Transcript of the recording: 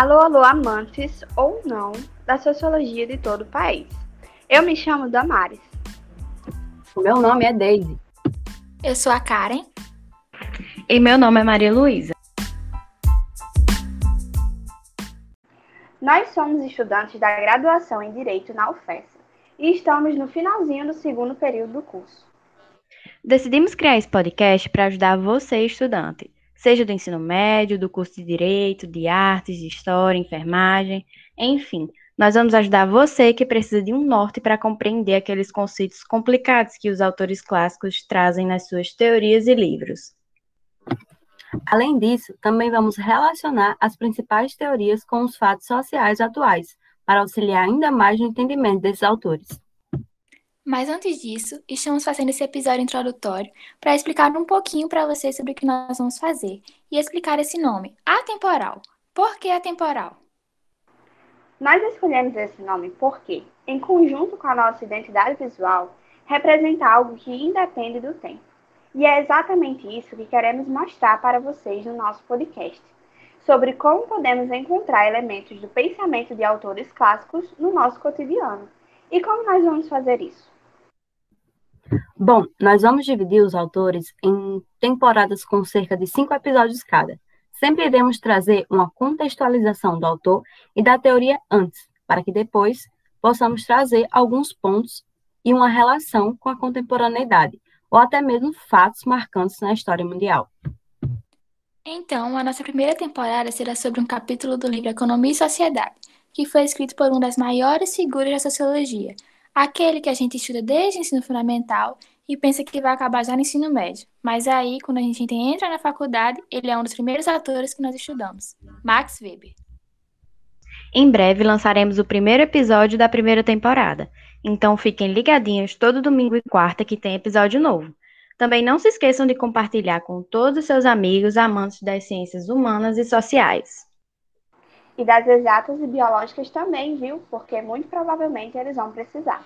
Alô, alô, amantes ou não da sociologia de todo o país. Eu me chamo Damares. O meu nome é Daisy. Eu sou a Karen. E meu nome é Maria Luísa. Nós somos estudantes da graduação em Direito na UFES e estamos no finalzinho do segundo período do curso. Decidimos criar esse podcast para ajudar você, estudante, seja do ensino médio, do curso de Direito, de Artes, de História, Enfermagem, enfim, nós vamos ajudar você que precisa de um norte para compreender aqueles conceitos complicados que os autores clássicos trazem nas suas teorias e livros. Além disso, também vamos relacionar as principais teorias com os fatos sociais atuais, para auxiliar ainda mais no entendimento desses autores. Mas antes disso, estamos fazendo esse episódio introdutório para explicar um pouquinho para vocês sobre o que nós vamos fazer e explicar esse nome, atemporal. Por que atemporal? Nós escolhemos esse nome porque, em conjunto com a nossa identidade visual, representa algo que independe do tempo. E é exatamente isso que queremos mostrar para vocês no nosso podcast, sobre como podemos encontrar elementos do pensamento de autores clássicos no nosso cotidiano. E como nós vamos fazer isso? Bom, nós vamos dividir os autores em temporadas com cerca de cinco episódios cada. Sempre iremos trazer uma contextualização do autor e da teoria antes, para que depois possamos trazer alguns pontos e uma relação com a contemporaneidade, ou até mesmo fatos marcantes na história mundial. Então, a nossa primeira temporada será sobre um capítulo do livro Economia e Sociedade, que foi escrito por uma das maiores figuras da sociologia, aquele que a gente estuda desde o ensino fundamental e pensa que vai acabar já no ensino médio. Mas aí, quando a gente entra na faculdade, ele é um dos primeiros autores que nós estudamos, Max Weber. Em breve lançaremos o primeiro episódio da primeira temporada, então fiquem ligadinhos todo domingo e quarta que tem episódio novo. Também não se esqueçam de compartilhar com todos os seus amigos amantes das ciências humanas e sociais. E das exatas e biológicas também, viu? Porque muito provavelmente eles vão precisar.